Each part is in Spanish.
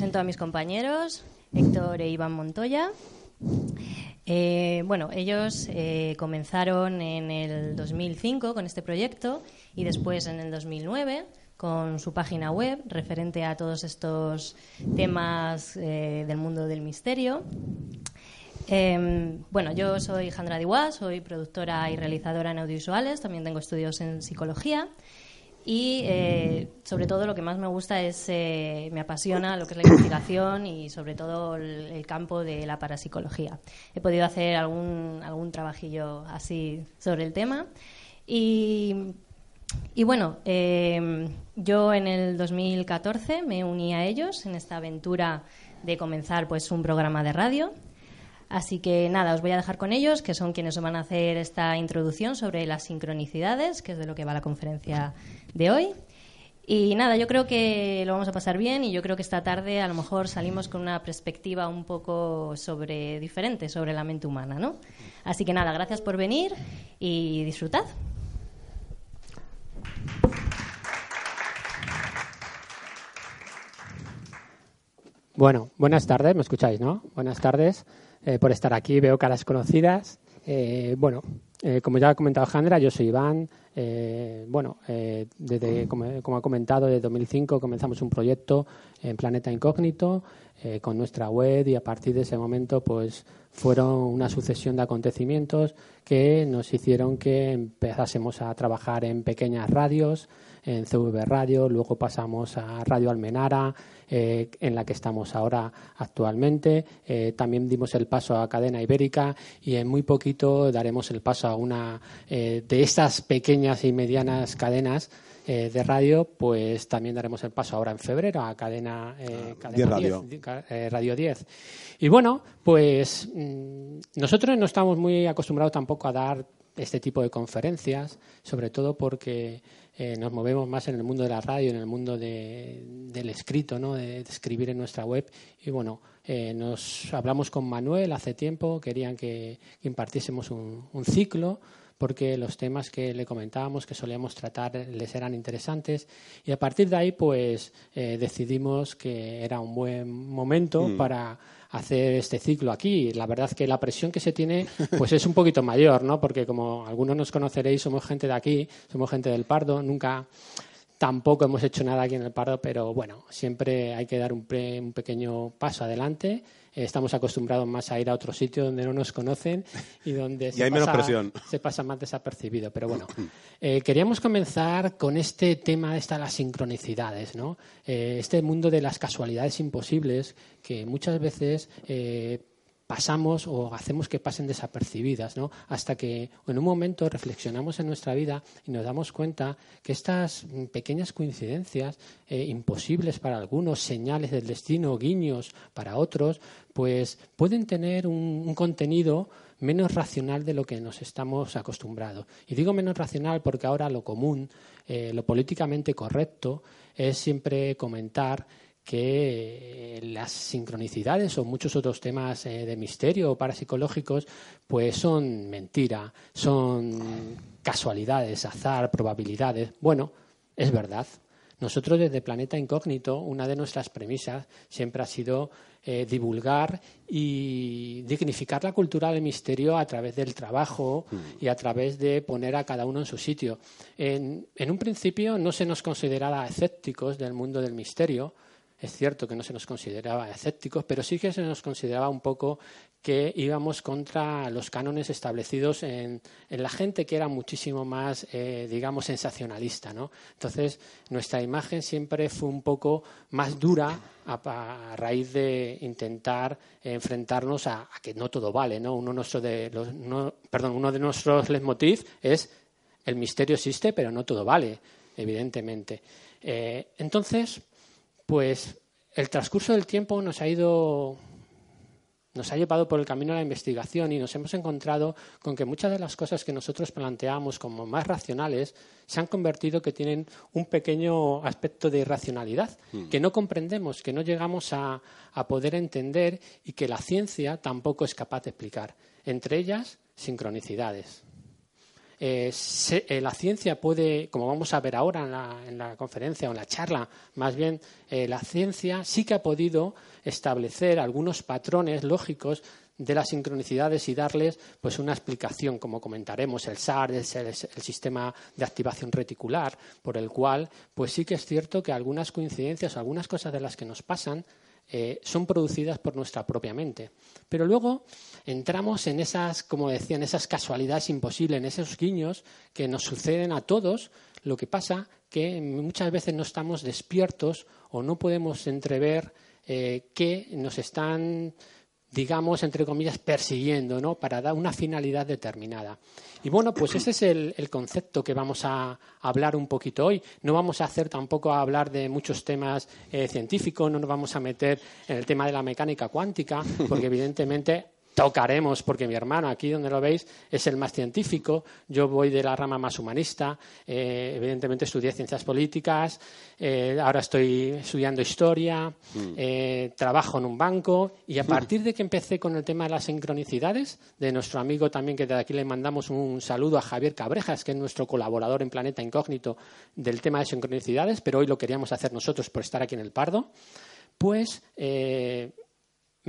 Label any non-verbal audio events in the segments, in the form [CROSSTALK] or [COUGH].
Presento a mis compañeros, Héctor e Iván Montoya. Eh, bueno, ellos eh, comenzaron en el 2005 con este proyecto y después en el 2009 con su página web referente a todos estos temas eh, del mundo del misterio. Bueno, yo soy Jandra Diwa, soy productora y realizadora en audiovisuales, también tengo estudios en psicología y eh, sobre todo lo que más me gusta es, eh, me apasiona lo que es la investigación y sobre todo el, campo de la parapsicología. He podido hacer algún, algún trabajillo así sobre el tema. Y, y bueno, eh, yo en el 2014 me uní a ellos en esta aventura de comenzar pues un programa de radio Así que nada, os voy a dejar con ellos, que son quienes os van a hacer esta introducción sobre las sincronicidades, que es de lo que va la conferencia de hoy. Y nada, yo creo que lo vamos a pasar bien y yo creo que esta tarde a lo mejor salimos con una perspectiva un poco sobre diferente sobre la mente humana, ¿no? Así que nada, gracias por venir y disfrutad. Bueno, buenas tardes, me escucháis, ¿no? Buenas tardes. Eh, por estar aquí. Veo caras conocidas. Eh, bueno, eh, como ya ha comentado Jandra, yo soy Iván. bueno, desde, como, ha comentado, desde 2005 comenzamos un proyecto en Planeta Incógnito con nuestra web y a partir de ese momento pues fueron una sucesión de acontecimientos que nos hicieron que empezásemos a trabajar en pequeñas radios, en CV Radio, luego pasamos a Radio Almenara, eh, en la que estamos ahora actualmente. Eh, también dimos el paso a Cadena Ibérica y en muy poquito daremos el paso a una eh, de estas pequeñas y medianas cadenas de radio, pues también daremos el paso ahora en febrero a cadena, ah, radio. 10, radio 10. Y bueno, pues mm, nosotros no estamos muy acostumbrados tampoco a dar este tipo de conferencias, sobre todo porque eh, nos movemos más en el mundo de la radio, en el mundo del escrito, ¿no? de, escribir en nuestra web. Y bueno, eh, nos hablamos con Manuel hace tiempo, querían que, impartiésemos un, ciclo porque los temas que le comentábamos, que solíamos tratar, les eran interesantes. Y a partir de ahí, pues eh, decidimos que era un buen momento mm. para hacer este ciclo aquí. La verdad que la presión que se tiene pues es un poquito mayor, ¿no? Porque como algunos nos conoceréis, somos gente de aquí, somos gente del Pardo, nunca tampoco hemos hecho nada aquí en el Pardo, pero bueno, siempre hay que dar un, un pequeño paso adelante estamos acostumbrados más a ir a otro sitio donde no nos conocen [LAUGHS] y donde se, pasa, se pasa más desapercibido. Pero bueno, [LAUGHS] eh, queríamos comenzar con este tema de las sincronicidades, ¿no? Eh, este mundo de las casualidades imposibles que muchas veces pasamos o hacemos que pasen desapercibidas, ¿no? Hasta que en un momento reflexionamos en nuestra vida y nos damos cuenta que estas pequeñas coincidencias, eh, imposibles para algunos, señales del destino, guiños para otros, pues pueden tener un, contenido menos racional de lo que nos estamos acostumbrados. Y digo menos racional porque ahora lo común, eh, lo políticamente correcto, es siempre comentar que las sincronicidades o muchos otros temas eh, de misterio o parapsicológicos pues son mentira, son casualidades, azar, probabilidades. Bueno, es verdad. Nosotros desde Planeta Incógnito, una de nuestras premisas siempre ha sido eh, divulgar y y dignificar la cultura del misterio a través del trabajo y a través de poner a cada uno en su sitio. En, en un principio no se nos consideraba escépticos del mundo del misterio, es cierto que no se nos consideraba escépticos, pero sí que se nos consideraba un poco que íbamos contra los cánones establecidos en, la gente que era muchísimo más, eh, digamos, sensacionalista. ¿no? Entonces, nuestra imagen siempre fue un poco más dura a, raíz de intentar enfrentarnos a, que no todo vale. ¿no? Uno, de uno de nuestros leitmotiv es el misterio existe, pero no todo vale, evidentemente. Eh, entonces, pues el transcurso del tiempo nos ha ido nos ha llevado por el camino a la investigación y nos hemos encontrado con que muchas de las cosas que nosotros planteamos como más racionales se han convertido que tienen un pequeño aspecto de irracionalidad, hmm. que no comprendemos, que no llegamos a, a, poder entender y que la ciencia tampoco es capaz de explicar. Entre ellas, sincronicidades. Eh, eh, la ciencia puede, como vamos a ver ahora en la, conferencia o en la charla, más bien eh, la ciencia sí que ha podido establecer algunos patrones lógicos de las sincronicidades y darles pues una explicación, como comentaremos, el SAR es el, sistema de activación reticular, por el cual pues sí que es cierto que algunas coincidencias, algunas cosas de las que nos pasan son producidas por nuestra propia mente. Pero luego entramos en esas, como decían, esas casualidades imposibles, en esos guiños que nos suceden a todos. Lo que pasa que muchas veces no estamos despiertos o no podemos entrever eh, que nos están, digamos, entre comillas, persiguiendo, ¿no? Para dar una finalidad determinada. Y bueno, pues ese es el, concepto que vamos a hablar un poquito hoy. No vamos a hacer tampoco a hablar de muchos temas eh, científicos, no nos vamos a meter en el tema de la mecánica cuántica, porque evidentemente tocaremos, porque mi hermano, aquí donde lo veis, es el más científico, yo voy de la rama más humanista, eh, evidentemente estudié ciencias políticas, eh, ahora estoy estudiando historia, mm. eh, trabajo en un banco. Y a partir de que empecé con el tema de las sincronicidades, de nuestro amigo también, que de aquí le mandamos un saludo a Javier Cabrejas, que es nuestro colaborador en Planeta Incógnito del tema de sincronicidades, pero hoy lo queríamos hacer nosotros por estar aquí en el Pardo, pues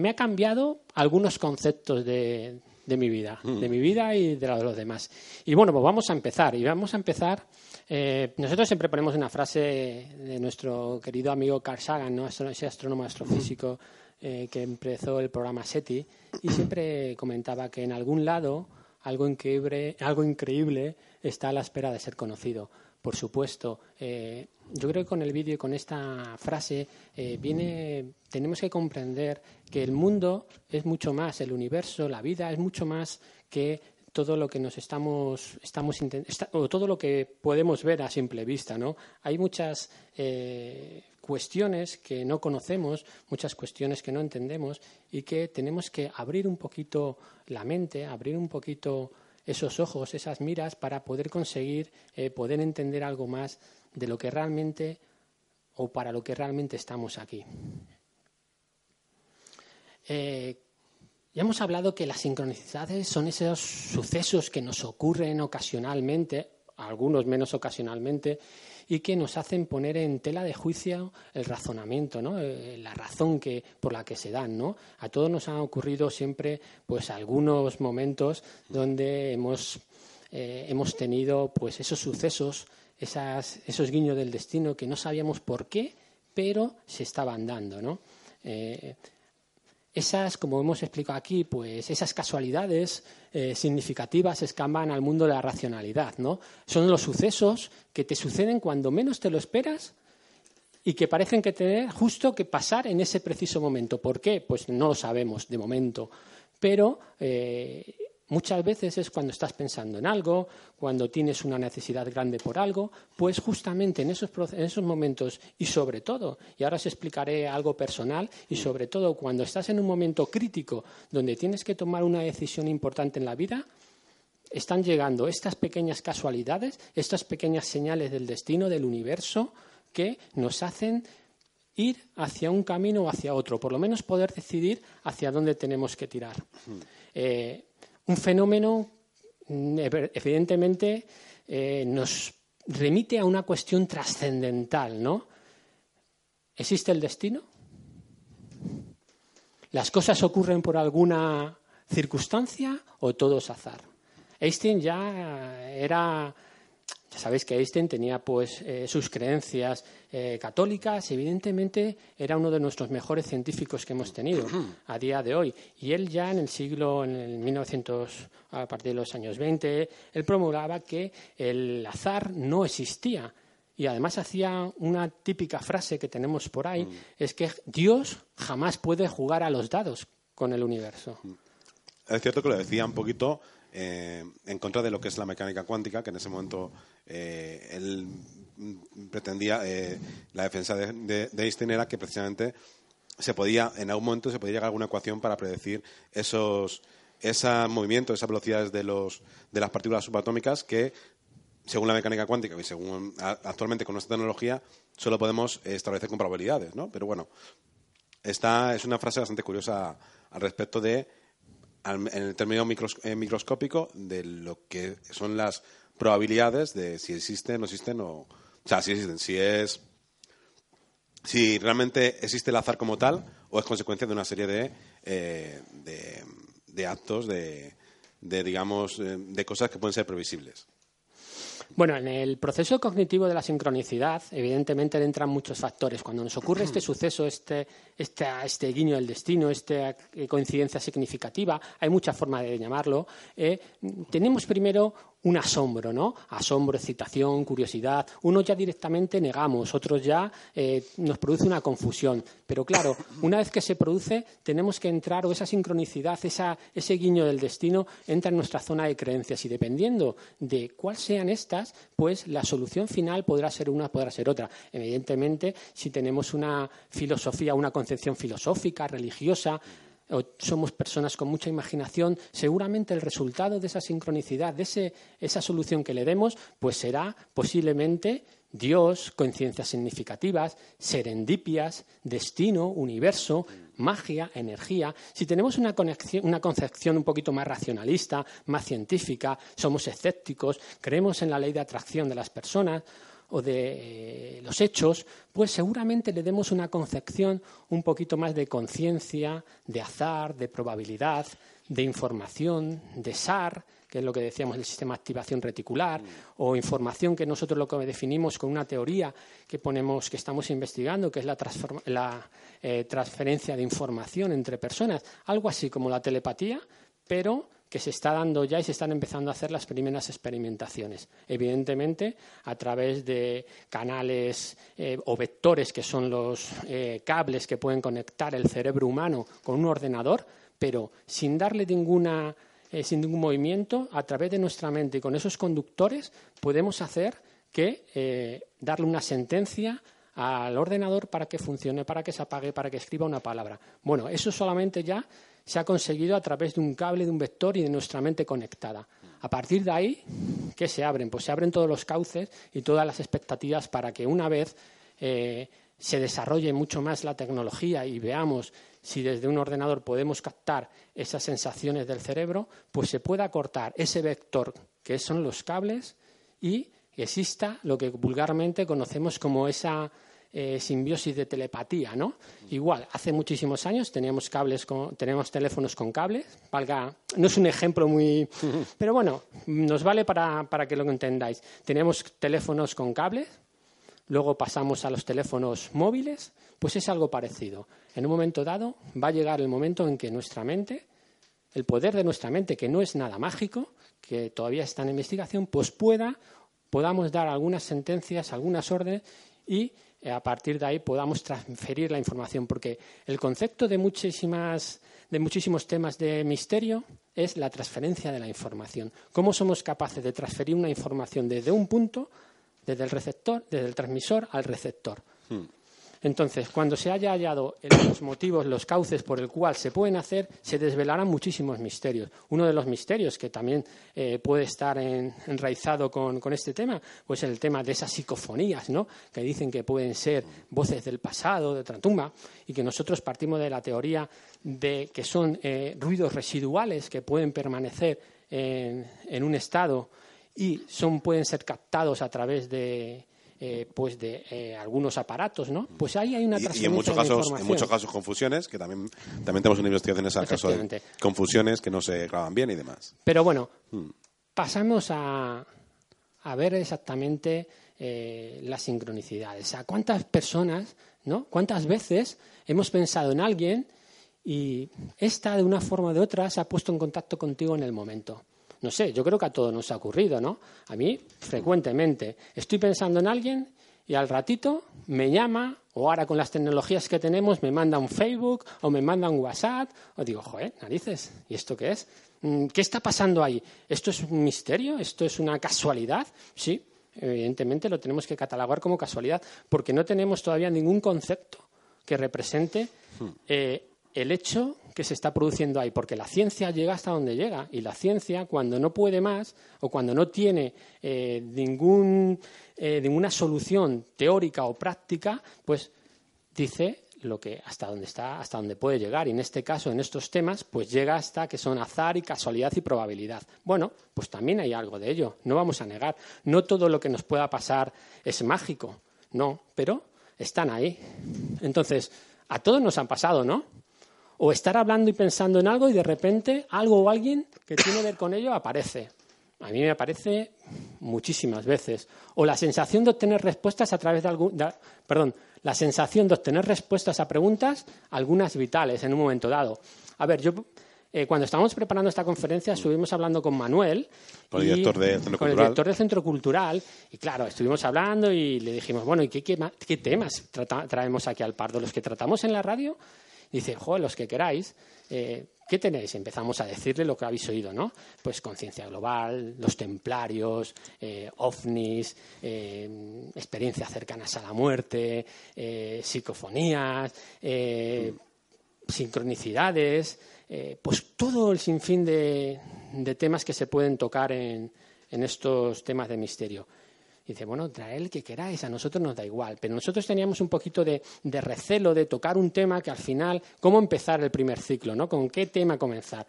me ha cambiado algunos conceptos de, mi vida, mm. de mi vida y de los demás. Y bueno, pues vamos a empezar. Y vamos a empezar. Eh, nosotros siempre ponemos una frase de nuestro querido amigo Carl Sagan, ¿no? ese astrónomo astrofísico eh, que empezó el programa SETI, y siempre comentaba que en algún lado algo increíble, algo increíble está a la espera de ser conocido por supuesto. Eh, yo creo que con el vídeo y con esta frase eh, viene, tenemos que comprender que el mundo es mucho más, el universo, la vida es mucho más que todo lo que nos estamos, estamos o todo lo que podemos ver a simple vista, ¿no? Hay muchas eh, cuestiones que no conocemos, muchas cuestiones que no entendemos y que tenemos que abrir un poquito la mente, abrir un poquito esos ojos, esas miras, para poder conseguir eh, poder entender algo más de lo que realmente o para lo que realmente estamos aquí. Eh, ya hemos hablado que las sincronicidades son esos sucesos que nos ocurren ocasionalmente, algunos menos ocasionalmente, y que nos hacen poner en tela de juicio el razonamiento, ¿no? Eh, la razón que, por la que se dan. ¿no? A todos nos han ocurrido siempre pues, algunos momentos donde hemos, eh, hemos tenido pues, esos sucesos, esas, esos guiños del destino que no sabíamos por qué, pero se estaban dando. ¿no? Eh, esas, como hemos explicado aquí, pues esas casualidades eh, significativas escapan al mundo de la racionalidad, ¿no? Son los sucesos que te suceden cuando menos te lo esperas y que parecen que tener justo que pasar en ese preciso momento. ¿Por qué? Pues no lo sabemos de momento. Pero eh, Muchas veces es cuando estás pensando en algo, cuando tienes una necesidad grande por algo, pues justamente en esos, en esos momentos y sobre todo, y ahora os explicaré algo personal, y sobre todo cuando estás en un momento crítico donde tienes que tomar una decisión importante en la vida, están llegando estas pequeñas casualidades, estas pequeñas señales del destino, del universo, que nos hacen ir hacia un camino o hacia otro, por lo menos poder decidir hacia dónde tenemos que tirar. Eh, un fenómeno, mm, evidentemente, eh, nos remite a una cuestión trascendental, ¿no? ¿Existe el destino? ¿Las cosas ocurren por alguna circunstancia o todo es azar. Einstein ya era ya sabéis que Einstein tenía pues eh, sus creencias eh, católicas, evidentemente era uno de nuestros mejores científicos que hemos tenido a día de hoy. Y él ya en el siglo, en el 1900, a partir de los años 20, él promulgaba que el azar no existía. Y además hacía una típica frase que tenemos por ahí, mm. es que Dios jamás puede jugar a los dados con el universo. Es cierto que lo decía un poquito eh, en contra de lo que es la mecánica cuántica, que en ese momento eh, él pretendía, eh, la defensa de, Einstein era que precisamente se podía, en algún momento se podía llegar a alguna ecuación para predecir esos, esos movimientos, esas velocidades de, los, de las partículas subatómicas que, según la mecánica cuántica y según actualmente con nuestra tecnología, solo podemos establecer con probabilidades, ¿no? Pero bueno, esta es una frase bastante curiosa al respecto de en el término eh, microscópico de lo que son las probabilidades de si existen, no existen o... O sea, si existen, si es... Si realmente existe el azar como tal o es consecuencia de una serie de, eh, de, actos, de, de, digamos, eh, de cosas que pueden ser previsibles. Bueno, en el proceso cognitivo de la sincronicidad, evidentemente entran muchos factores. Cuando nos ocurre este suceso, este, este, este guiño del destino, esta coincidencia significativa, hay muchas formas de llamarlo, eh, tenemos primero un asombro, ¿no? Asombro, excitación, curiosidad. Unos ya directamente negamos, otros ya eh, nos produce una confusión. Pero claro, una vez que se produce, tenemos que entrar, o esa sincronicidad, ese guiño del destino, entra en nuestra zona de creencias. Y dependiendo de cuáles sean estas, pues la solución final podrá ser una, podrá ser otra. Evidentemente, si tenemos una filosofía, una concepción filosófica, religiosa, o somos personas con mucha imaginación, seguramente el resultado de esa sincronicidad, de esa solución que le demos, pues será posiblemente Dios, coincidencias significativas, serendipias, destino, universo, magia, energía. Si tenemos una, una concepción un poquito más racionalista, más científica, somos escépticos, creemos en la ley de atracción de las personas, o de eh, los hechos, pues seguramente le demos una concepción un poquito más de conciencia, de azar, de probabilidad, de información, de SAR, que es lo que decíamos del sistema de activación reticular, o información que nosotros lo que definimos con una teoría que ponemos, que estamos investigando, que es la, la eh, transferencia de información entre personas, algo así como la telepatía, pero que se está dando ya y se están empezando a hacer las primeras experimentaciones. Evidentemente, a través de canales eh, o vectores, que son los eh, cables que pueden conectar el cerebro humano con un ordenador, pero sin darle ninguna, eh, sin ningún movimiento, a través de nuestra mente y con esos conductores, podemos hacer que darle una sentencia al ordenador para que funcione, para que se apague, para que escriba una palabra. Bueno, eso solamente ya se ha conseguido a través de un cable, de un vector y de nuestra mente conectada. A partir de ahí, ¿qué se abren? Pues se abren todos los cauces y todas las expectativas para que una vez eh, se desarrolle mucho más la tecnología y veamos si desde un ordenador podemos captar esas sensaciones del cerebro, pues se pueda cortar ese vector que son los cables y exista lo que vulgarmente conocemos como esa eh, simbiosis de telepatía, ¿no? Igual, hace muchísimos años teníamos cables, con, tenemos teléfonos con cables, valga, no es un ejemplo muy, [LAUGHS] pero bueno, nos vale para, para que lo entendáis. Tenemos teléfonos con cables, luego pasamos a los teléfonos móviles, pues es algo parecido. En un momento dado va a llegar el momento en que nuestra mente, el poder de nuestra mente, que no es nada mágico, que todavía está en investigación, pues pueda, podamos dar algunas sentencias, algunas órdenes y a partir de ahí podamos transferir la información, porque el concepto de, muchísimas, de muchísimos temas de misterio es la transferencia de la información. ¿Cómo somos capaces de transferir una información desde un punto, desde el receptor, desde el transmisor al receptor? Entonces, cuando se haya hallado los motivos, los cauces por el cual se pueden hacer, se desvelarán muchísimos misterios. Uno de los misterios que también eh, puede estar enraizado con, este tema, pues el tema de esas psicofonías, ¿no? Que dicen que pueden ser voces del pasado, de otra tumba, y que nosotros partimos de la teoría de que son eh, ruidos residuales que pueden permanecer en, un estado y son, pueden ser captados a través de eh, pues de eh, algunos aparatos, ¿no? Pues ahí hay una transferencia y en muchos de casos, en información. muchos casos confusiones, que también, también tenemos una investigación en ese caso de confusiones que no se graban bien y demás. Pero bueno, Hmm. pasamos a, a ver exactamente eh, las sincronicidades. O sea, cuántas personas, ¿no? Cuántas veces hemos pensado en alguien y esta, de una forma o de otra, se ha puesto en contacto contigo en el momento. No sé, yo creo que a todos nos ha ocurrido, ¿no? A mí, frecuentemente. Estoy pensando en alguien y al ratito me llama, o ahora con las tecnologías que tenemos, me manda un Facebook o me manda un WhatsApp, o digo, joder, narices, ¿y esto qué es? Mm, ¿Qué está pasando ahí? ¿Esto es un misterio? ¿Esto es una casualidad? Sí, evidentemente lo tenemos que catalogar como casualidad, porque no tenemos todavía ningún concepto que represente eh, el hecho que se está produciendo ahí, porque la ciencia llega hasta donde llega y la ciencia cuando no puede más o cuando no tiene eh, ningún, eh, ninguna solución teórica o práctica, pues dice lo que hasta donde está, hasta donde puede llegar. Y en este caso, en estos temas, pues llega hasta que son azar y casualidad y probabilidad. Bueno, pues también hay algo de ello. No vamos a negar. No todo lo que nos pueda pasar es mágico. No, pero están ahí. Entonces, a todos nos han pasado, ¿no? O estar hablando y pensando en algo y de repente algo o alguien que tiene que ver con ello aparece. A mí me aparece muchísimas veces. O la sensación de obtener respuestas a través de algún. de- perdón, la sensación de obtener respuestas a preguntas, algunas vitales en un momento dado. A ver, yo. eh, cuando estábamos preparando esta conferencia, estuvimos hablando con Manuel. Con el director del Centro con el Cultural. director del Centro Cultural. Y claro, estuvimos hablando y le dijimos, bueno, ¿y qué, qué ma- qué temas traemos aquí al Pardo? ¿Los que tratamos en la radio? Dice, joder, los que queráis. Eh, ¿Qué tenéis? Empezamos a decirle lo que habéis oído, ¿no? Pues conciencia global, los templarios, eh, ovnis, eh, experiencias cercanas a la muerte, eh, psicofonías, sincronicidades, pues todo el sinfín de, de temas que se pueden tocar en estos temas de misterio. Dice, bueno, traed el que queráis, a nosotros nos da igual. Pero nosotros teníamos un poquito de, de recelo de tocar un tema que al final, ¿cómo empezar el primer ciclo? ¿no? ¿Con qué tema comenzar?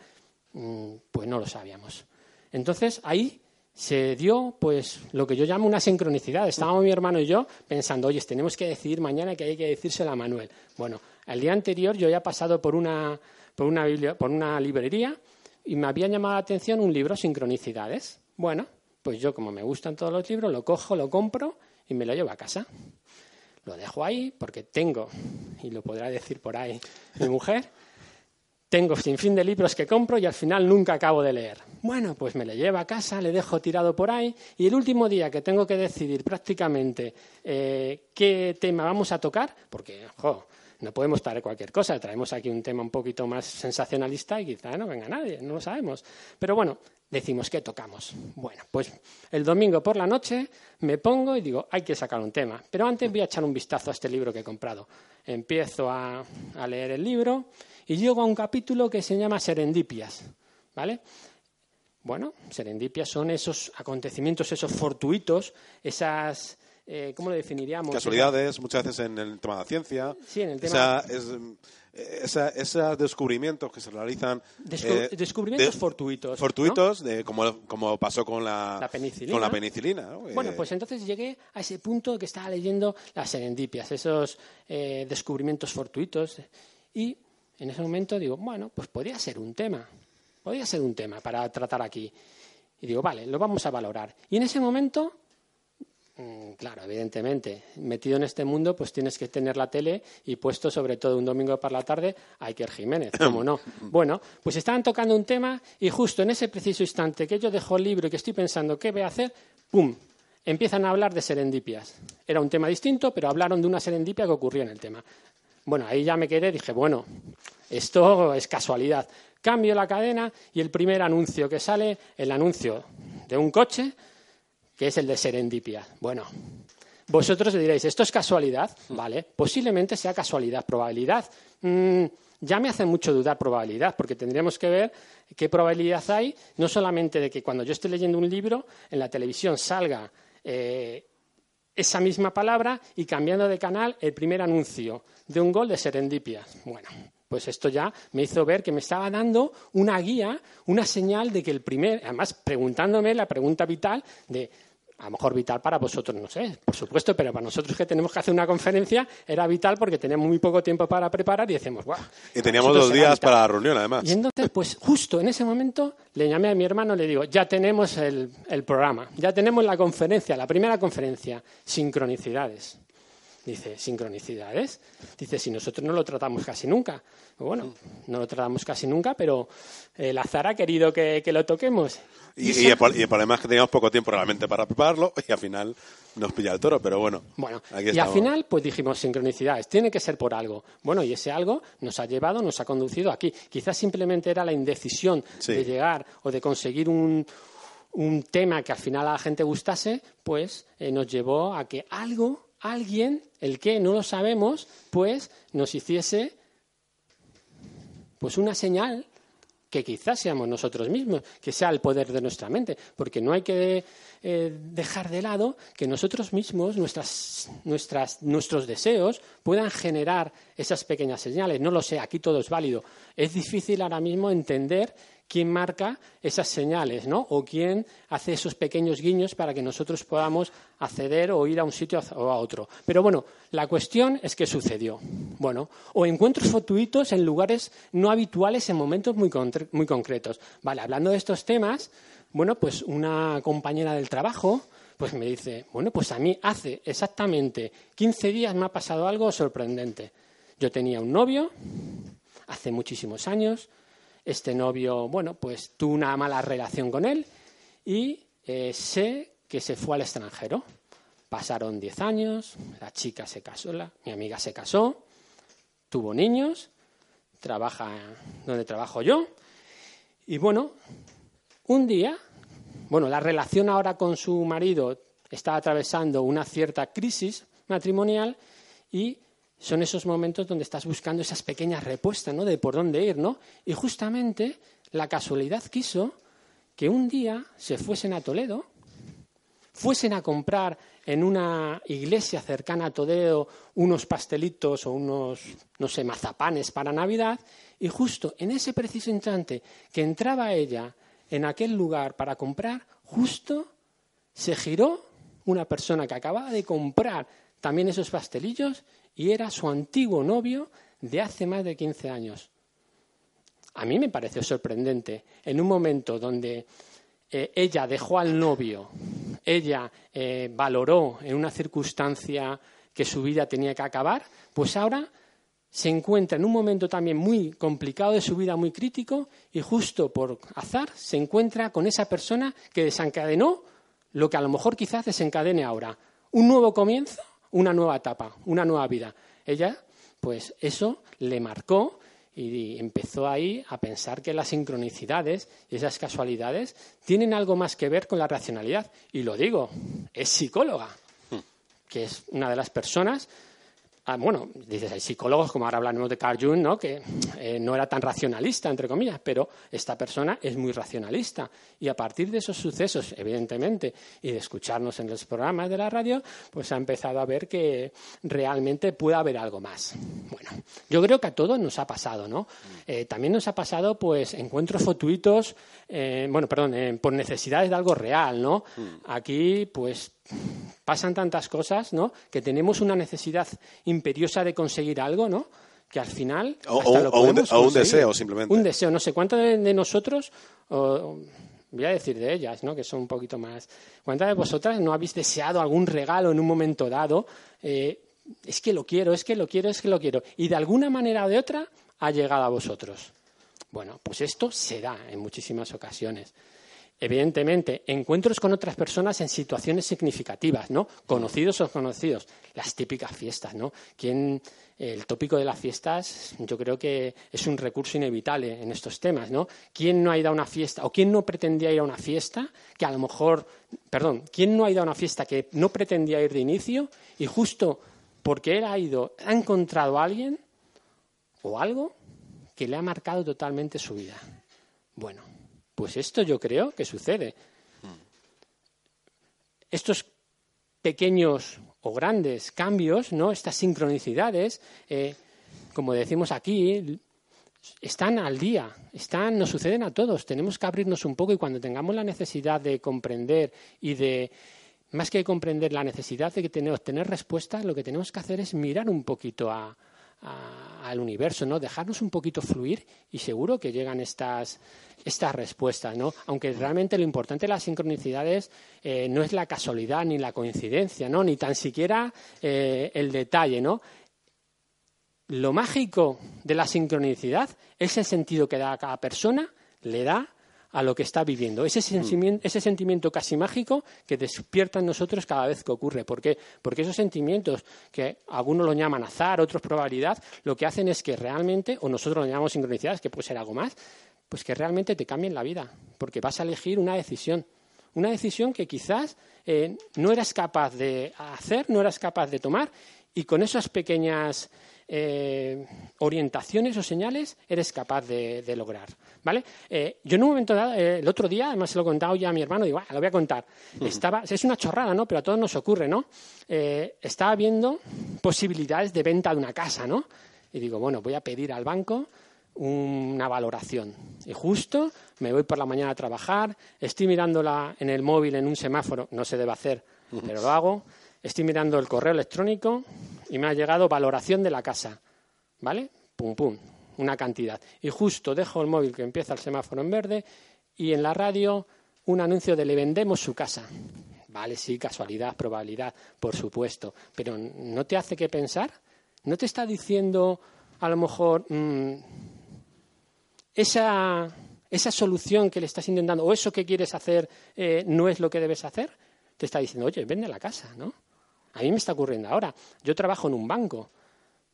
Mm, Pues no lo sabíamos. Entonces ahí se dio pues lo que yo llamo una sincronicidad. Estábamos mi hermano y yo pensando, oye, tenemos que decidir mañana que hay que decírselo a Manuel. Bueno, el día anterior yo ya pasado por una, por una, por una librería y me había llamado la atención un libro, Sincronicidades. Bueno, pues yo como me gustan todos los libros, lo cojo, lo compro y me lo llevo a casa. Lo dejo ahí porque tengo, y lo podrá decir por ahí mi mujer, tengo sin fin de libros que compro y al final nunca acabo de leer. Bueno, pues me lo llevo a casa, le dejo tirado por ahí y el último día que tengo que decidir prácticamente eh, qué tema vamos a tocar, porque, jo, no podemos traer cualquier cosa, traemos aquí un tema un poquito más sensacionalista y quizá no venga nadie, no lo sabemos. Pero bueno, decimos qué tocamos. Bueno, pues el domingo por la noche me pongo y digo, hay que sacar un tema. Pero antes voy a echar un vistazo a este libro que he comprado. Empiezo a, a leer el libro y llego a un capítulo que se llama Serendipias. ¿Vale? Bueno, serendipias son esos acontecimientos, esos fortuitos, esas. Eh, ¿Cómo lo definiríamos? Casualidades, muchas veces en el tema de la ciencia. Sí, en el tema- Esa, es, eh, esa- esos descubrimientos que se realizan. Descu- eh, descubrimientos de- fortuitos, Fortuitos, de, como, como pasó con la, La penicilina. Con la penicilina ¿no? Bueno, Eh, pues entonces llegué a ese punto que estaba leyendo las serendipias, esos eh, descubrimientos fortuitos. Y en ese momento digo, bueno, pues podría ser un tema, podría ser un tema para tratar aquí. Y digo, vale, lo vamos a valorar. Y en ese momento, claro, evidentemente, metido en este mundo, pues tienes que tener la tele y puesto sobre todo un domingo por la tarde a Iker Jiménez, ¿cómo no? [LAUGHS] Bueno, pues estaban tocando un tema y justo en ese preciso instante que yo dejo el libro y que estoy pensando qué voy a hacer, ¡pum! Empiezan a hablar de serendipias. Era un tema distinto, pero hablaron de una serendipia que ocurrió en el tema. Bueno, ahí ya me quedé, dije, bueno, esto es casualidad. Cambio la cadena y el primer anuncio que sale, el anuncio de un coche, que es el de serendipia. Bueno, vosotros diréis, ¿esto es casualidad? Vale, posiblemente sea casualidad. Probabilidad, mm, ya me hace mucho dudar probabilidad, porque tendríamos que ver qué probabilidad hay, no solamente de que cuando yo esté leyendo un libro, en la televisión salga eh, esa misma palabra y cambiando de canal el primer anuncio de un gol de serendipia. Bueno, pues esto ya me hizo ver que me estaba dando una guía, una señal de que el primer, además preguntándome la pregunta vital de a lo mejor vital para vosotros, no sé, por supuesto, pero para nosotros que tenemos que hacer una conferencia era vital porque teníamos muy poco tiempo para preparar y decimos, guau. Y teníamos dos días para la reunión, además. Y entonces, pues justo en ese momento le llamé a mi hermano y le digo, ya tenemos el, el programa, ya tenemos la conferencia, la primera conferencia, sincronicidades. Dice, ¿sincronicidades? Dice, si nosotros no lo tratamos casi nunca. Bueno, no lo tratamos casi nunca, pero el azar ha querido que, que lo toquemos. Y, y, el, y, el, problema es que teníamos poco tiempo realmente para prepararlo y al final nos pilla el toro, pero bueno. Bueno, y al final pues dijimos sincronicidades, tiene que ser por algo. Bueno, y ese algo nos ha llevado, nos ha conducido aquí. Quizás simplemente era la indecisión sí. de llegar o de conseguir un, un, tema que al final a la gente gustase, pues eh, nos llevó a que algo, alguien, el que no lo sabemos, pues nos hiciese pues una señal que quizás seamos nosotros mismos, que sea el poder de nuestra mente, porque no hay que eh, dejar de lado que nosotros mismos, nuestras, nuestras, nuestros deseos, puedan generar esas pequeñas señales. No lo sé, aquí todo es válido. Es difícil ahora mismo entender quién marca esas señales, ¿no? O quién hace esos pequeños guiños para que nosotros podamos acceder o ir a un sitio o a otro. Pero bueno, la cuestión es qué sucedió. Bueno, o encuentros fortuitos en lugares no habituales en momentos muy, concretos. Vale, hablando de estos temas, bueno, pues una compañera del trabajo pues me dice, bueno, pues a mí hace exactamente 15 días me ha pasado algo sorprendente. Yo tenía un novio hace muchísimos años, este novio, bueno, pues tuvo una mala relación con él y eh, sé que se fue al extranjero. Pasaron diez años, la chica se casó, la, mi amiga se casó, tuvo niños, trabaja donde trabajo yo. Y bueno, un día, bueno, la relación ahora con su marido está atravesando una cierta crisis matrimonial y son esos momentos donde estás buscando esas pequeñas respuestas, ¿no? De por dónde ir, ¿no? Y justamente la casualidad quiso que un día se fuesen a Toledo, fuesen a comprar en una iglesia cercana a Toledo unos pastelitos o unos, no sé, mazapanes para Navidad, y justo en ese preciso instante que entraba ella en aquel lugar para comprar, justo se giró una persona que acababa de comprar también esos pastelillos y era su antiguo novio de hace más de 15 años. A mí me pareció sorprendente, en un momento donde eh, ella dejó al novio, ella eh, valoró en una circunstancia que su vida tenía que acabar, pues ahora se encuentra en un momento también muy complicado de su vida, muy crítico, y justo por azar se encuentra con esa persona que desencadenó lo que a lo mejor quizás desencadene ahora. Un nuevo comienzo una nueva etapa, una nueva vida. Ella, pues eso le marcó y empezó ahí a pensar que las sincronicidades y esas casualidades tienen algo más que ver con la racionalidad. Y lo digo, es psicóloga, hmm. que es una de las personas Ah, bueno, dices, hay psicólogos, como ahora hablamos de Carl Jung, ¿no? que eh, no era tan racionalista, entre comillas, pero esta persona es muy racionalista. Y a partir de esos sucesos, evidentemente, y de escucharnos en los programas de la radio, pues ha empezado a ver que realmente puede haber algo más. Bueno, yo creo que a todos nos ha pasado, ¿no? Eh, también nos ha pasado, pues, encuentros fortuitos, eh, bueno, perdón, por necesidades de algo real, ¿no? Mm. Aquí, pues, pasan tantas cosas, ¿no? Que tenemos una necesidad imperiosa de conseguir algo, ¿no? Que al final. O, un, deseo, simplemente. Un deseo. No sé cuántos de, nosotros. voy a decir de ellas, ¿no? Que son un poquito más. ¿Cuántas de vosotras no habéis deseado algún regalo en un momento dado? Eh, es que lo quiero, es que lo quiero, es que lo quiero. Y de alguna manera o de otra ha llegado a vosotros. Bueno, pues esto se da en muchísimas ocasiones evidentemente, encuentros con otras personas en situaciones significativas, ¿no? Conocidos o conocidos. Las típicas fiestas, ¿no? el tópico de las fiestas, yo creo que es un recurso inevitable en estos temas, ¿no? ¿Quién no ha ido a una fiesta o quién no pretendía ir a una fiesta que a lo mejor, perdón, quién no ha ido a una fiesta que no pretendía ir de inicio y justo porque él ha ido, ha encontrado a alguien o algo que le ha marcado totalmente su vida? Bueno, pues esto yo creo que sucede. Estos pequeños o grandes cambios, ¿no? Estas sincronicidades, eh, como decimos aquí, están al día, están, nos suceden a todos. Tenemos que abrirnos un poco y cuando tengamos la necesidad de comprender y de más que comprender la necesidad de tener respuestas, lo que tenemos que hacer es mirar un poquito al universo, ¿no? Dejarnos un poquito fluir y seguro que llegan estas, estas respuestas, ¿no? Aunque realmente lo importante de las sincronicidades eh, no es la casualidad ni la coincidencia, ¿no? Ni tan siquiera eh, el detalle, ¿no? Lo mágico de la sincronicidad es el sentido que da a cada persona, le da a lo que está viviendo. Ese, mm. sentimiento, ese sentimiento casi mágico que despierta en nosotros cada vez que ocurre. ¿Por qué? Porque esos sentimientos, que algunos lo llaman azar, otros probabilidad, lo que hacen es que realmente, o nosotros lo llamamos sincronicidad, que puede ser algo más, pues que realmente te cambien la vida. Porque vas a elegir una decisión. Una decisión que quizás eh, no eras capaz de hacer, no eras capaz de tomar, y con esas pequeñas eh, orientaciones o señales eres capaz de, lograr. ¿Vale? Eh, yo en un momento dado, eh, el otro día, además se lo he contado ya a mi hermano, digo, ah, lo voy a contar. Estaba, es una chorrada, ¿no? Pero a todos nos ocurre, ¿no? estaba viendo posibilidades de venta de una casa, ¿no? Y digo, bueno, voy a pedir al banco una valoración. Y justo me voy por la mañana a trabajar, estoy mirándola en el móvil en un semáforo, no se debe hacer, pero lo hago Estoy mirando el correo electrónico y me ha llegado valoración de la casa. ¿Vale? Pum, pum, una cantidad. Y justo dejo el móvil que empieza el semáforo en verde y en la radio un anuncio de le vendemos su casa. Vale, sí, casualidad, probabilidad, por supuesto. Pero ¿no te hace que pensar? ¿No te está diciendo a lo mejor mm, esa, esa solución que le estás intentando o eso que quieres hacer eh, no es lo que debes hacer? Te está diciendo, oye, vende la casa, ¿no? A mí me está ocurriendo ahora. Yo trabajo en un banco.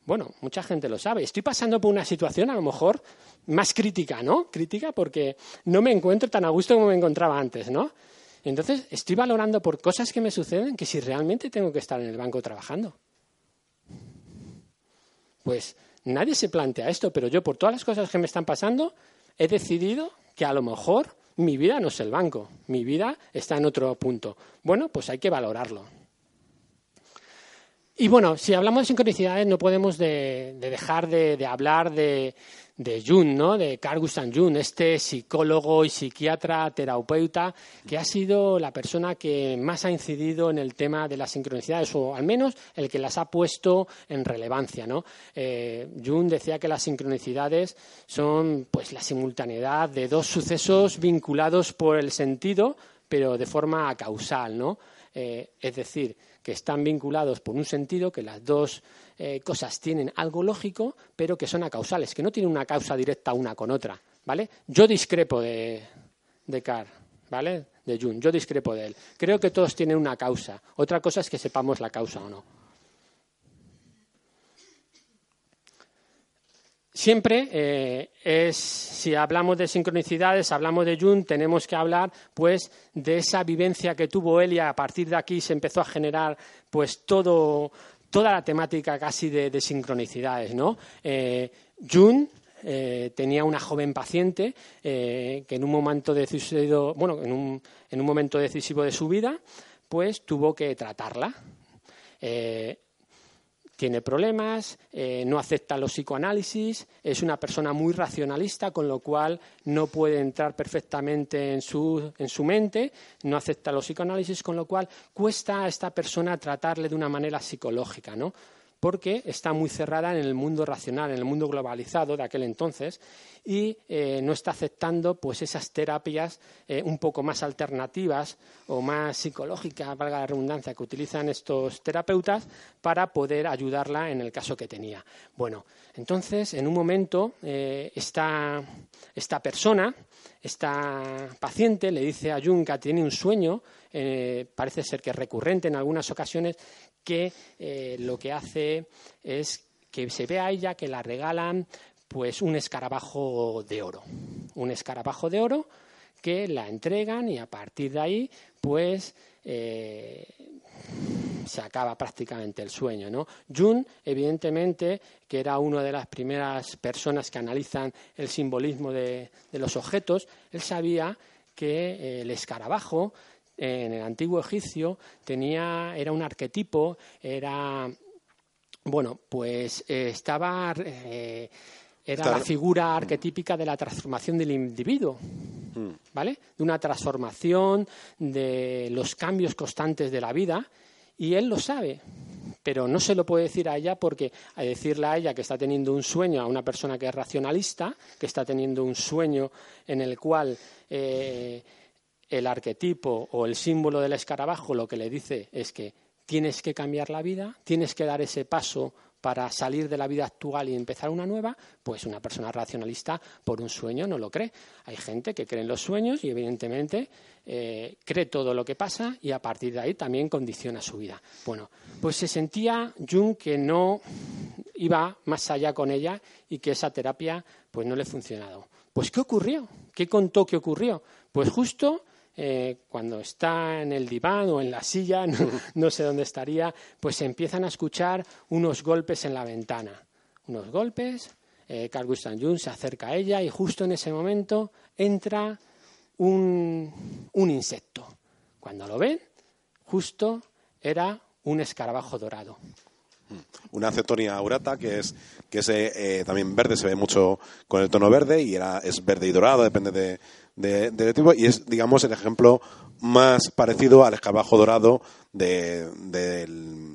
Bueno, mucha gente lo sabe. Estoy pasando por una situación a lo mejor más crítica, ¿no? Crítica porque no me encuentro tan a gusto como me encontraba antes, ¿no? Entonces, estoy valorando por cosas que me suceden que si realmente tengo que estar en el banco trabajando. Pues nadie se plantea esto, pero yo por todas las cosas que me están pasando he decidido que a lo mejor mi vida no es el banco, mi vida está en otro punto. Bueno, pues hay que valorarlo. Y bueno, si hablamos de sincronicidades, no podemos dejar de, hablar de, de Jung, ¿no? de Carl Gustav Jung, este psicólogo y psiquiatra, terapeuta, que ha sido la persona que más ha incidido en el tema de las sincronicidades, o al menos el que las ha puesto en relevancia. ¿no? Eh, Jung decía que las sincronicidades son pues, la simultaneidad de dos sucesos vinculados por el sentido, pero de forma causal. ¿no? Eh, es decir, que están vinculados por un sentido, que las dos eh, cosas tienen algo lógico, pero que son acausales, que no tienen una causa directa una con otra, ¿vale? Yo discrepo de, de Carr, ¿vale? De Jung, yo discrepo de él. Creo que todos tienen una causa. Otra cosa es que sepamos la causa o no. Siempre eh, es, si hablamos de sincronicidades, hablamos de Jung, tenemos que hablar pues de esa vivencia que tuvo él y a partir de aquí se empezó a generar pues todo, toda la temática casi de, sincronicidades, ¿no? Eh, Jung eh, tenía una joven paciente que en un momento decisivo, bueno, en un, en un momento decisivo de su vida, pues tuvo que tratarla tiene problemas, eh, no acepta los psicoanálisis, es una persona muy racionalista, con lo cual no puede entrar perfectamente en su, en su mente, no acepta los psicoanálisis, con lo cual cuesta a esta persona tratarle de una manera psicológica, ¿no? Porque está muy cerrada en el mundo racional, en el mundo globalizado de aquel entonces, y eh, no está aceptando pues esas terapias eh, un poco más alternativas o más psicológicas, valga la redundancia, que utilizan estos terapeutas para poder ayudarla en el caso que tenía. Bueno, entonces, en un momento, eh, esta, persona, esta paciente, le dice a Jung que tiene un sueño, parece ser que recurrente en algunas ocasiones, que eh, lo que hace es que se ve a ella que la regalan pues un escarabajo de oro. Un escarabajo de oro que la entregan y a partir de ahí pues eh, se acaba prácticamente el sueño. ¿no? Jung, evidentemente, que era una de las primeras personas que analizan el simbolismo de, los objetos, él sabía que eh, el escarabajo en el antiguo egipcio tenía, era un arquetipo, era, bueno, pues eh, estaba, eh, era la figura arquetípica de la transformación del individuo, ¿vale? De una transformación de los cambios constantes de la vida y él lo sabe, pero no se lo puede decir a ella porque a decirle a ella que está teniendo un sueño a una persona que es racionalista, que está teniendo un sueño en el cual eh, el arquetipo o el símbolo del escarabajo lo que le dice es que tienes que cambiar la vida, tienes que dar ese paso para salir de la vida actual y empezar una nueva, pues una persona racionalista por un sueño no lo cree. Hay gente que cree en los sueños y evidentemente eh, cree todo lo que pasa y a partir de ahí también condiciona su vida. Bueno, pues se sentía Jung que no iba más allá con ella y que esa terapia pues no le funcionado. Pues ¿qué ocurrió? ¿Qué contó que ocurrió? Pues justo eh, cuando está en el diván o en la silla, no, sé dónde estaría, pues empiezan a escuchar unos golpes en la ventana. Unos golpes, eh, Carl Gustav Jung se acerca a ella y justo en ese momento entra un, un insecto. Cuando lo ven, justo era un escarabajo dorado. Una cetonia aurata que es que es eh, también verde, se ve mucho con el tono verde y era, es verde y dorado, depende de, de- del tipo, y es, digamos, el ejemplo más parecido al escarabajo dorado de,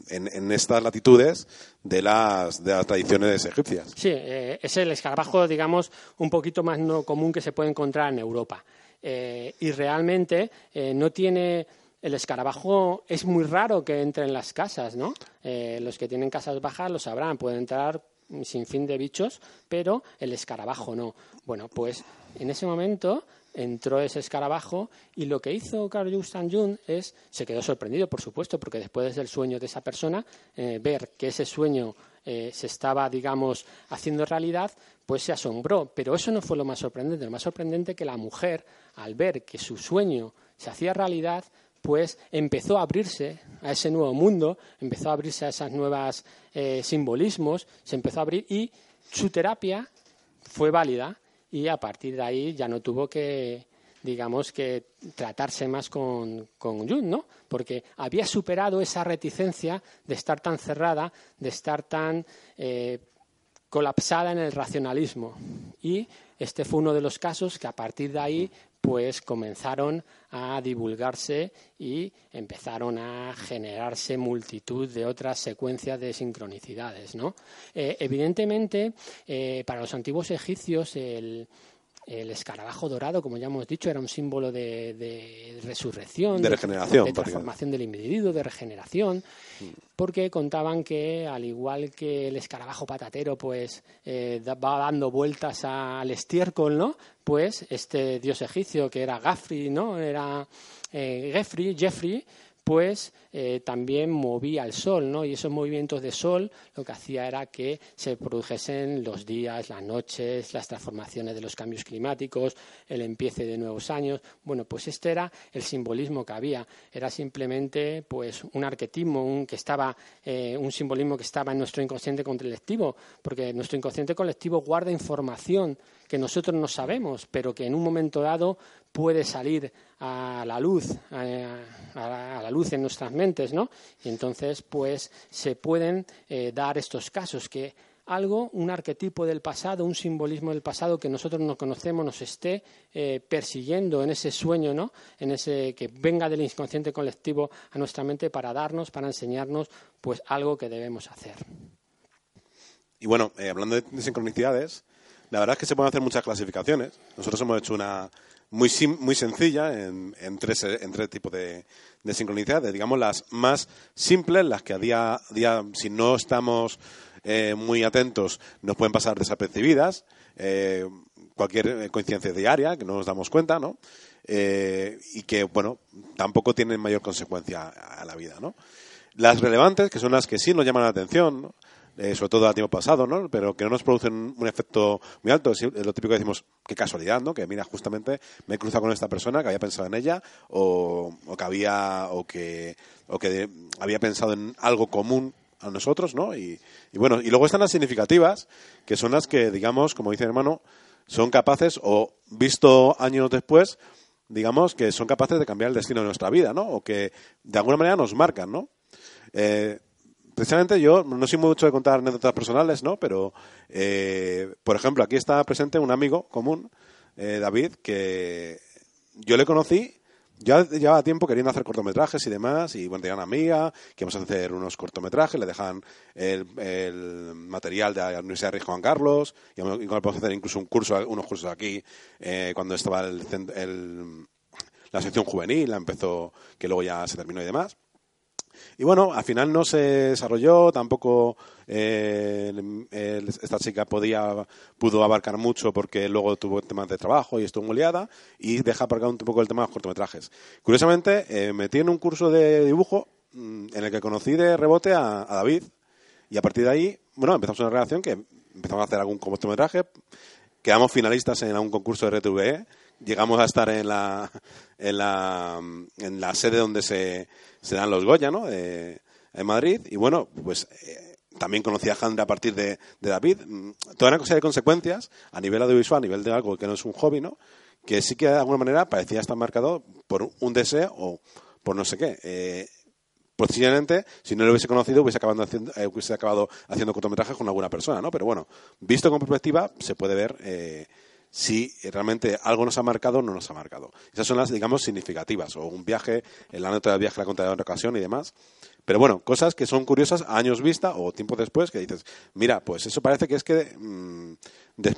en, estas latitudes de las, de las tradiciones egipcias. Sí, eh, es el escarabajo, digamos, un poquito más no común que se puede encontrar en Europa. Eh, y realmente no tiene. El escarabajo es muy raro que entre en las casas, ¿no? Eh, los que tienen casas bajas lo sabrán, pueden entrar sin fin de bichos, pero el escarabajo no. Bueno, pues en ese momento entró ese escarabajo y lo que hizo Carl Gustav Jung es, se quedó sorprendido, por supuesto, porque después del sueño de esa persona, eh, ver que ese sueño eh, se estaba, digamos, haciendo realidad, pues se asombró. Pero eso no fue lo más sorprendente. Lo más sorprendente que la mujer, al ver que su sueño se hacía realidad, pues empezó a abrirse a ese nuevo mundo, empezó a abrirse a esos nuevos simbolismos, se empezó a abrir y su terapia fue válida y a partir de ahí ya no tuvo que, digamos, que tratarse más con, con Jung, ¿no? Porque había superado esa reticencia de estar tan cerrada, de estar tan eh, colapsada en el racionalismo. Y este fue uno de los casos que a partir de ahí pues comenzaron a divulgarse y empezaron a generarse multitud de otras secuencias de sincronicidades. ¿no? Eh, evidentemente, eh, para los antiguos egipcios, el, el escarabajo dorado, como ya hemos dicho, era un símbolo de, de resurrección, De regeneración, de prácticamente. transformación del individuo, de regeneración, porque contaban que, al igual que el escarabajo patatero, pues eh, va dando vueltas al estiércol, ¿no? Pues este dios egipcio que era Gafri, ¿no? Era eh, Gefri, Jeffrey, pues eh, también movía el sol, ¿no? Y esos movimientos de sol lo que hacía era que se produjesen los días, las noches, las transformaciones de los cambios climáticos, el empiece de nuevos años. Bueno, pues este era el simbolismo que había. Era simplemente, pues, un arquetismo, un que estaba, eh, un simbolismo que estaba en nuestro inconsciente colectivo, porque nuestro inconsciente colectivo guarda información que nosotros no sabemos, pero que en un momento dado puede salir a la luz, a, la luz en nuestras mentes, ¿no? Y entonces, pues, se pueden eh, dar estos casos que algo, un arquetipo del pasado, un simbolismo del pasado que nosotros no conocemos, nos esté eh, persiguiendo en ese sueño, ¿no? En ese que venga del inconsciente colectivo a nuestra mente para darnos, para enseñarnos, pues, algo que debemos hacer. Y bueno, eh, hablando de sincronicidades, la verdad es que se pueden hacer muchas clasificaciones. Nosotros hemos hecho una muy sim- muy sencilla en, en tres, en tres tipos de, de sincronicidades. Digamos, las más simples, las que a día, a día si no estamos eh, muy atentos, nos pueden pasar desapercibidas. Eh, cualquier eh, coincidencia diaria, que no nos damos cuenta, ¿no? Eh, y que, bueno, tampoco tienen mayor consecuencia a, la vida, ¿no? Las relevantes, que son las que sí nos llaman la atención, ¿no? Eh, sobre todo a tiempo pasado, ¿no? Pero que no nos producen un efecto muy alto. Es lo típico que decimos, qué casualidad, ¿no? Que mira, justamente me he cruzado con esta persona que había pensado en ella o, o que había o que o que había pensado en algo común a nosotros, ¿no? Y, bueno, y luego están las significativas, que son las que, digamos, como dice mi hermano, son capaces o visto años después, digamos que son capaces de cambiar el destino de nuestra vida, ¿no? O que de alguna manera nos marcan, ¿no? Eh, precisamente yo no soy mucho de contar anécdotas personales, ¿no? Pero, eh, por ejemplo, aquí está presente un amigo común, eh, David, que yo le conocí ya llevaba tiempo queriendo hacer cortometrajes y demás, y bueno, tenía una amiga que íbamos a hacer unos cortometrajes, le dejan el, material de la Universidad de Juan Carlos, y podemos hacer incluso un curso, unos cursos aquí, eh, cuando estaba el, la sección juvenil, la empezó, que luego ya se terminó y demás. Y bueno, al final no se desarrolló, tampoco eh, esta chica podía, pudo abarcar mucho porque luego tuvo temas de trabajo y estuvo muy liada y deja aparcado un poco el tema de los cortometrajes. Curiosamente, eh, metí en un curso de dibujo mm, en el que conocí de rebote a, David y a partir de ahí, bueno, empezamos una relación que empezamos a hacer algún cortometraje, quedamos finalistas en algún concurso de RTVE, llegamos a estar en la, en la, en la sede donde se se dan los Goya, ¿no? en Madrid. Y bueno, pues eh, también conocí a Jandra a partir de, David. Mm, toda una cosa de consecuencias a nivel audiovisual, a nivel de algo que no es un hobby, ¿no? Que sí que de alguna manera parecía estar marcado por un deseo o por no sé qué. Eh, posiblemente, si no lo hubiese conocido, hubiese acabado, haciendo, eh, hubiese acabado haciendo cortometrajes con alguna persona, ¿no? Pero bueno, visto con perspectiva, se puede ver eh, si realmente algo nos ha marcado o no nos ha marcado. Esas son las, digamos, significativas, o un viaje, el anécdota del viaje la contaré en otra ocasión y demás. Pero bueno, cosas que son curiosas a años vista o tiempo después que dices, mira, pues eso parece que es que mm,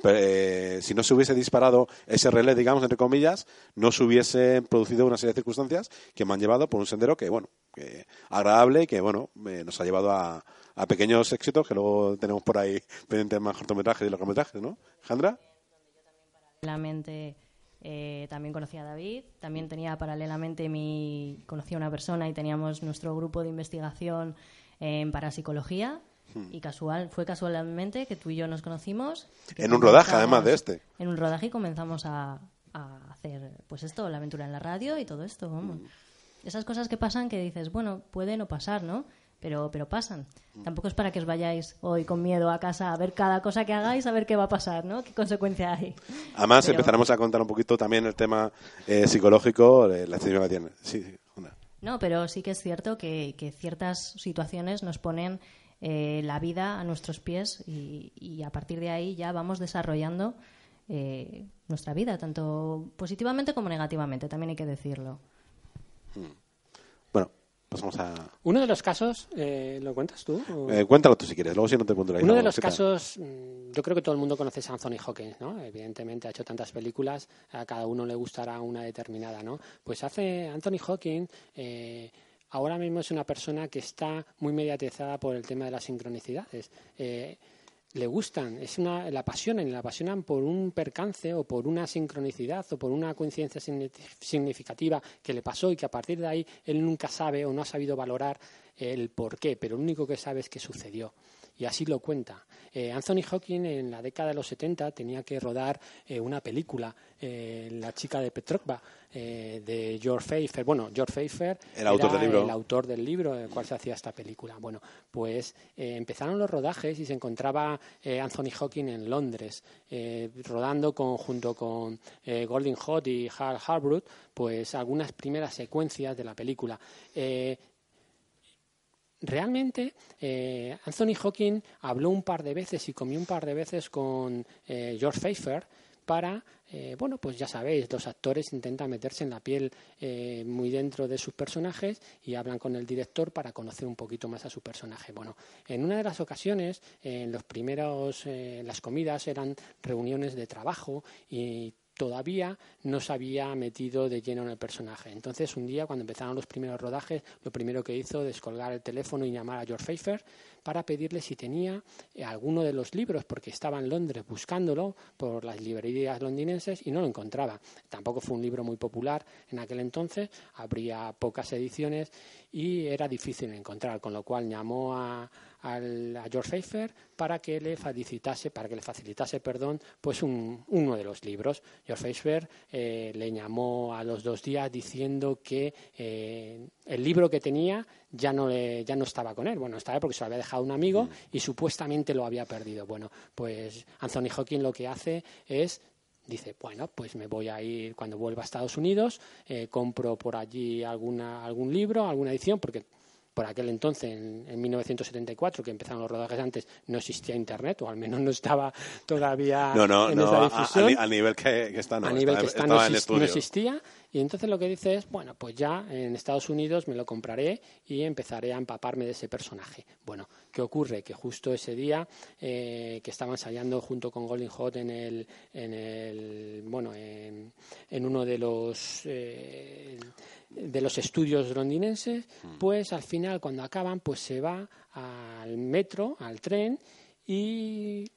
eh, si no se hubiese disparado ese relé, digamos, entre comillas, no se hubiese producido una serie de circunstancias que me han llevado por un sendero que, bueno, que agradable y que, bueno, nos ha llevado a, a pequeños éxitos que luego tenemos por ahí pendientes más cortometrajes y largometrajes, ¿no? ¿Jandra? Paralelamente eh, también conocí a David, también tenía paralelamente mi conocí a una persona y teníamos nuestro grupo de investigación en parapsicología. Hmm. y casual fue casualmente que tú y yo nos conocimos. En un rodaje además de este. En un rodaje y comenzamos a, hacer pues esto la aventura en la radio y todo esto vamos. Hmm. esas cosas que pasan que dices bueno puede no pasar no pero, pero pasan. Tampoco es para que os vayáis hoy con miedo a casa a ver cada cosa que hagáis, a ver qué va a pasar, ¿no? ¿Qué consecuencia hay? Además, empezaremos a contar un poquito también el tema eh, psicológico, eh, la que tiene. Sí, No, pero sí que es cierto que, ciertas situaciones nos ponen eh, la vida a nuestros pies y, a partir de ahí ya vamos desarrollando nuestra vida, tanto positivamente como negativamente, también hay que decirlo. Hmm. Uno de los casos, eh, ¿lo cuentas tú? Eh, cuéntalo tú si quieres, luego si no te cuento Uno de los casos, mm, yo creo que todo el mundo conoce a Anthony Hawkins, ¿no? Evidentemente ha hecho tantas películas, a cada uno le gustará una determinada, ¿no? Pues hace Anthony Hawkins... Eh, ahora mismo es una persona que está muy mediatizada por el tema de las sincronicidades le gustan, es una, la apasionan la apasionan por un percance o por una sincronicidad o por una coincidencia significativa que le pasó y que a partir de ahí él nunca sabe o no ha sabido valorar el por qué, pero lo único que sabe es que sucedió y así lo cuenta. Eh, Anthony Hawking en la década de los 70 tenía que rodar eh, una película, eh, La chica de Petrovka, de George Pfeiffer. Bueno, George Pfeiffer el autor del libro, el autor del libro del cual se hacía esta película. Bueno, pues empezaron los rodajes y se encontraba Anthony Hawking en Londres, rodando junto con Golding Hot y Hal Harbrook, pues algunas primeras secuencias de la película realmente eh, Anthony Hawking habló un par de veces y comió un par de veces con eh, George Pfeiffer para, eh, bueno, pues ya sabéis, los actores intentan meterse en la piel muy dentro de sus personajes y hablan con el director para conocer un poquito más a su personaje. Bueno, en una de las ocasiones, en los primeros, las comidas eran reuniones de trabajo y todavía no se había metido de lleno en el personaje. Entonces, un día, cuando empezaron los primeros rodajes, lo primero que hizo es descolgar el teléfono y llamar a George Pfeiffer para pedirle si tenía eh, alguno de los libros, porque estaba en Londres buscándolo por las librerías londinenses y no lo encontraba. Tampoco fue un libro muy popular en aquel entonces, habría pocas ediciones y era difícil encontrar, con lo cual llamó a, a George Pfeiffer para que le facilitase, para que le facilitase, perdón, pues uno de los libros. George Pfeiffer eh, le llamó a los dos días diciendo que eh, el libro que tenía ya no ya no estaba con él. Bueno, estaba porque se lo había dejado un amigo y supuestamente lo había perdido. Bueno, pues Anthony Hawking lo que hace es dice, bueno, pues me voy a ir cuando vuelva a Estados Unidos, eh, compro por allí alguna, algún libro, alguna edición, porque por aquel entonces, en, 1974, que empezaron los rodajes antes, no existía Internet, o al menos no estaba todavía no, no, en no, esa difusión. A, a nivel que, que está, no. a nivel que estaba- está no, estaba en exis- estudio. no existía. Y entonces lo que dice es, bueno, pues ya en Estados Unidos me lo compraré y empezaré a empaparme de ese personaje. Bueno, ¿qué ocurre? Que justo ese día eh, que estaban ensayando junto con Golden Hot en el, en el bueno, en, en uno de los eh, de los estudios londinenses, pues al final cuando acaban, pues se va al metro, al tren y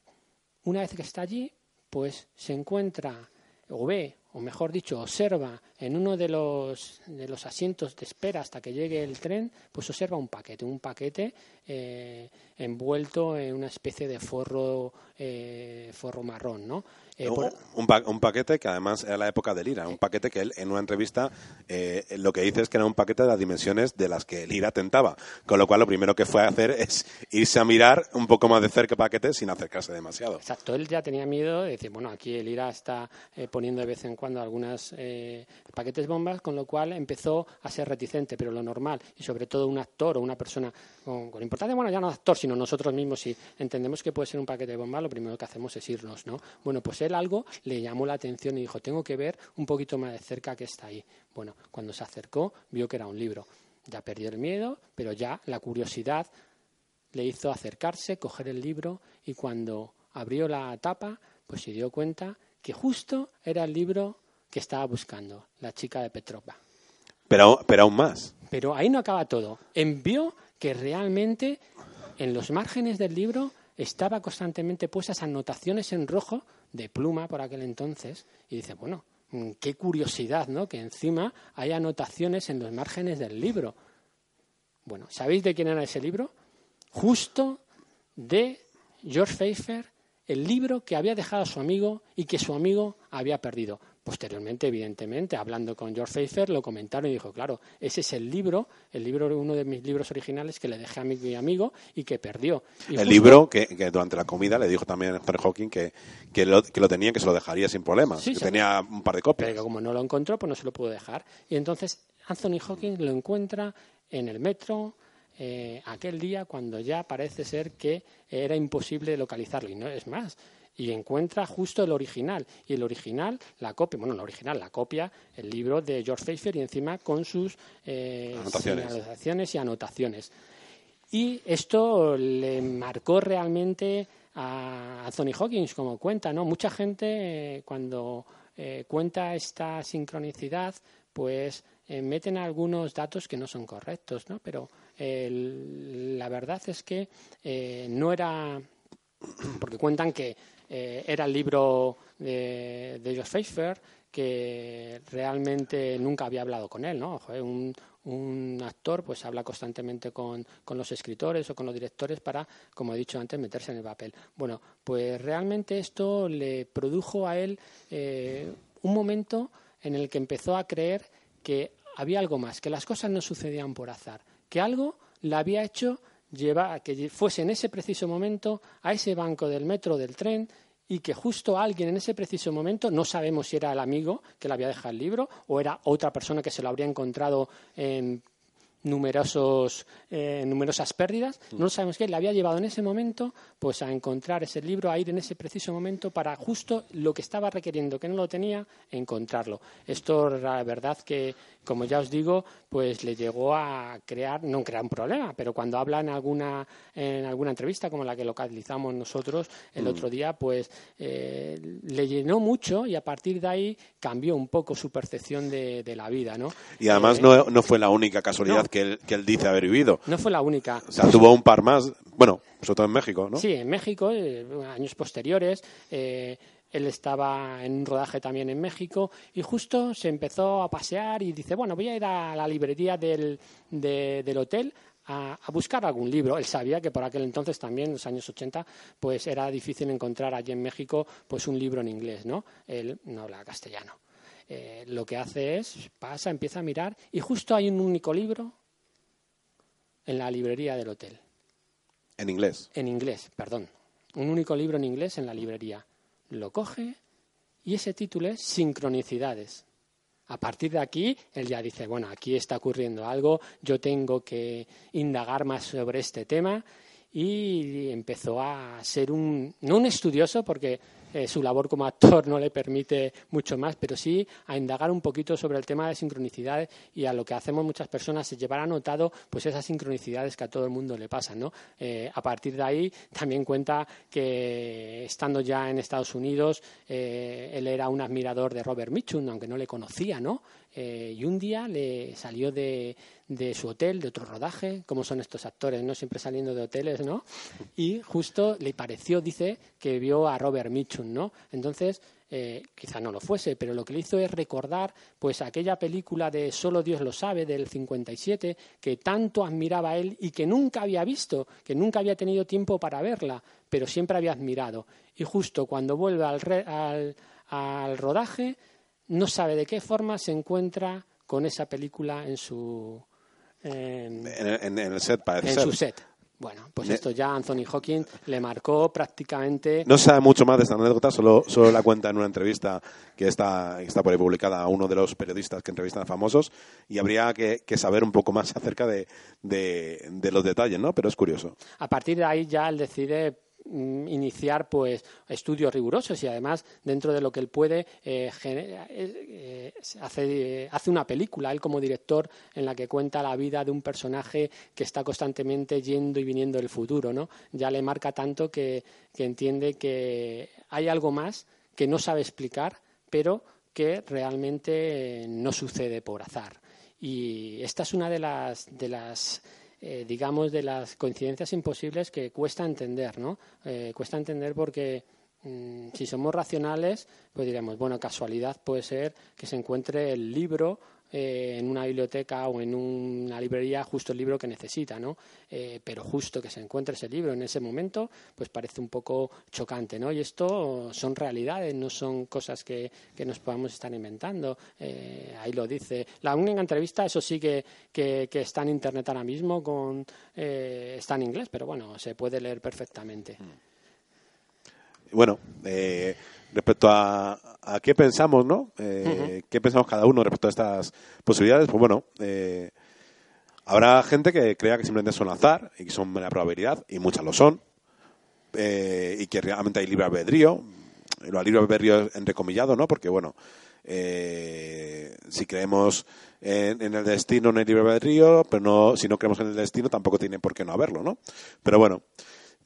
una vez que está allí, pues se encuentra o ve, o mejor dicho, observa en uno de los, de los asientos de espera hasta que llegue el tren, pues observa un paquete, un paquete eh, envuelto en una especie de forro, eh, forro marrón, ¿no? Eh, Un- por- un, pa- un paquete que además era la época del IRA, un paquete que él en una entrevista eh, lo que dice es que era un paquete de las dimensiones de las que el IRA tentaba, con lo cual lo primero que fue a hacer es irse a mirar un poco más de cerca el paquete sin acercarse demasiado. Exacto, él ya tenía miedo de decir, bueno, aquí el IRA está eh, poniendo de vez en cuando algunas eh, paquetes bombas, con lo cual empezó a ser reticente, pero lo normal, y sobre todo un actor o una persona con, con importancia, bueno, ya no actor, sino nosotros mismos, si entendemos que puede ser un paquete de bomba, lo primero que hacemos es irnos, ¿no? Bueno, pues él algo le llamó la atención y dijo, tengo que ver un poquito más de cerca qué está ahí. Bueno, cuando se acercó, vio que era un libro. Ya perdió el miedo, pero ya la curiosidad le hizo acercarse, coger el libro y cuando abrió la tapa, pues se dio cuenta que justo era el libro que estaba buscando, La chica de Petrova. Pero, pero aún más. Pero ahí no acaba todo. Envió que realmente en los márgenes del libro estaba constantemente puestas anotaciones en rojo de pluma por aquel entonces y dice, bueno, mm, qué curiosidad, ¿no? Que encima hay anotaciones en los márgenes del libro. Bueno, ¿sabéis de quién era ese libro? Justo de George Pfeiffer, el libro que había dejado a su amigo y que su amigo había perdido. Posteriormente, evidentemente, hablando con George Pfeiffer, lo comentaron y dijo, claro, ese es el libro, el libro, uno de mis libros originales que le dejé a mi, mi amigo y que perdió. Y el justo- libro que, que durante la comida le dijo también Stephen Hawking que, que, lo, que lo tenía, que se lo dejaría sin problemas, Sí, que tenía un par de copias. Pero como no lo encontró, pues no se lo pudo dejar. Y entonces Anthony Hawking lo encuentra en el metro eh, aquel día cuando ya parece ser que era imposible localizarlo. Y no es más. Y encuentra justo el original. Y el original, la copia, bueno, la original, la copia, el libro de George Pfeiffer y encima con sus eh, Anotaciones. y anotaciones. Y esto le marcó realmente a Anthony Hawkins, como cuenta, ¿no? Mucha gente eh, cuando eh, cuenta esta sincronicidad, pues eh, meten algunos datos que no son correctos, ¿no? Pero el- la verdad es que no era porque cuentan que eh, era el libro de, de George Pfeiffer que realmente nunca había hablado con él, ¿no? Joder, un, un actor pues habla constantemente con, con los escritores o con los directores para, como he dicho antes, meterse en el papel. Bueno, pues realmente esto le produjo a él eh, un momento en el que empezó a creer que había algo más, que las cosas no sucedían por azar, que algo le había hecho llevar, que fuese en ese preciso momento a ese banco del metro del tren y que justo alguien en ese preciso momento, no sabemos si era el amigo que le había dejado el libro o era otra persona que se lo habría encontrado en numerosos, eh, numerosas pérdidas, no sabemos qué, le había llevado en ese momento pues a encontrar ese libro, a ir en ese preciso momento para justo lo que estaba requiriendo, que no lo tenía, encontrarlo. Esto, la verdad que, como ya os digo, pues le llegó a crear, no crear un problema, pero cuando habla en alguna, en alguna entrevista como la que localizamos nosotros el otro día, pues eh, le llenó mucho y a partir de ahí cambió un poco su percepción de, de la vida, ¿no? Y además Eh, no, no fue la única casualidad no. que, él, que él dice haber vivido. no fue la única. O sea, tuvo un par más, bueno, sobre todo en México, ¿no? Sí, en México, eh, años posteriores, eh, él estaba en un rodaje también en México y justo se empezó a pasear y dice, bueno, voy a ir a la librería del, de- del hotel a, a buscar algún libro. Él sabía que por aquel entonces también, en los años 80, pues era difícil encontrar allí en México pues un libro en inglés, ¿no? Él no habla castellano. Eh, lo que hace es, pasa, empieza a mirar y justo hay un único libro en la librería del hotel En inglés. en inglés, perdón. Un único libro en inglés en la librería. Lo coge y ese título es Sincronicidades. A partir de aquí, él ya dice, bueno, aquí está ocurriendo algo, yo tengo que indagar más sobre este tema y empezó a ser un, no un estudioso, porque eh, su labor como actor no le permite mucho más, pero sí a indagar un poquito sobre el tema de sincronicidades y a lo que hacemos muchas personas es llevar anotado pues esas sincronicidades que a todo el mundo le pasan. ¿no? Eh, a partir de ahí también cuenta que estando ya en Estados Unidos eh, él era un admirador de Robert Mitchum, aunque no le conocía, ¿no? Y un día le salió de, su hotel, de otro rodaje, como son estos actores, ¿no? Siempre saliendo de hoteles, ¿no? Y justo le pareció, dice, que vio a Robert Mitchum, ¿no? Entonces, eh, quizá no lo fuese, pero lo que le hizo es recordar pues aquella película de Solo Dios lo sabe del 57 que tanto admiraba él y que nunca había visto, que nunca había tenido tiempo para verla, pero siempre había admirado. Y justo cuando vuelve al rodaje, no sabe de qué forma se encuentra con esa película en su, en, el set, parece En su set. Bueno, pues esto ya Anthony Hawking le marcó prácticamente. No se sabe mucho más de esta anécdota, solo, solo la cuenta en una entrevista que está, está por ahí publicada a uno de los periodistas que entrevistan a famosos y habría que, saber un poco más [LAUGHS] acerca de, de, de, los detalles, ¿no? Pero es curioso. A partir de ahí ya él decide iniciar pues estudios rigurosos y además dentro de lo que él puede eh, eh, eh, hace, hace una película él como director en la que cuenta la vida de un personaje que está constantemente yendo y viniendo del futuro no ya le marca tanto que, entiende que hay algo más que no sabe explicar pero que realmente no sucede por azar. Y esta es una de las eh, digamos, de las coincidencias imposibles que cuesta entender, ¿no? Eh, cuesta entender porque mm, si somos racionales, pues diremos, bueno, casualidad puede ser que se encuentre el libro eh, en una biblioteca o en una librería justo el libro que necesita, ¿no? Eh, pero justo que se encuentre ese libro en ese momento, pues parece un poco chocante, ¿no? Y esto son realidades, no son cosas que, nos podamos estar inventando. Eh, ahí lo dice. La única entrevista, eso sí que, que, está en internet ahora mismo, con, está en inglés, pero bueno, se puede leer perfectamente. Bueno, respecto a, qué pensamos, ¿no? Eh, ¿Qué pensamos cada uno respecto a estas posibilidades? Pues bueno, eh, habrá gente que crea que simplemente son azar y que son mera probabilidad, y muchas lo son, eh, y que realmente hay libre albedrío. Lo libre albedrío entrecomillado, ¿no? Porque, bueno, si creemos en, en, el destino no hay libre albedrío, pero no, si no creemos en el destino tampoco tiene por qué no haberlo, ¿no? Pero bueno,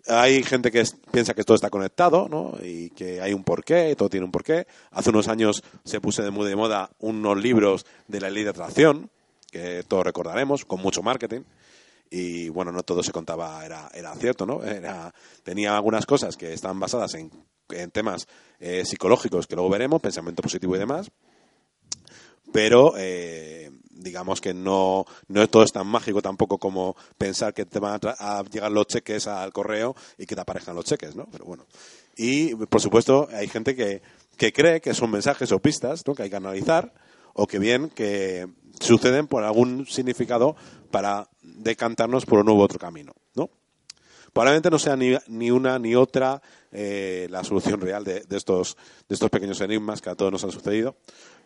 hay gente que piensa que todo está conectado, ¿no? Y que hay un porqué, todo tiene un porqué. Hace unos años se puso de de moda unos libros de la ley de atracción, que todos recordaremos, con mucho marketing. Y bueno, no todo se contaba, era, era cierto, ¿no? Era, tenía algunas cosas que estaban basadas en, temas eh, psicológicos que luego veremos, pensamiento positivo y demás. Pero eh, digamos que no, no todo tan mágico tampoco como pensar que te van a, llegar los cheques al correo y que te aparezcan los cheques, ¿no? Pero bueno. Y, por supuesto, hay gente que, que cree que son mensajes o pistas que hay que analizar o que bien que suceden por algún significado para decantarnos por un nuevo otro camino, ¿no? Probablemente no sea ni, ni una ni otra eh, la solución real de, estos, de estos pequeños enigmas que a todos nos han sucedido,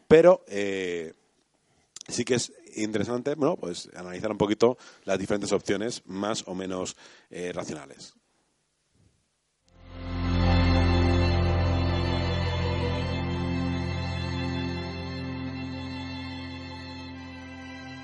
pero eh, sí que es interesante bueno, pues analizar un poquito las diferentes opciones más o menos eh, racionales.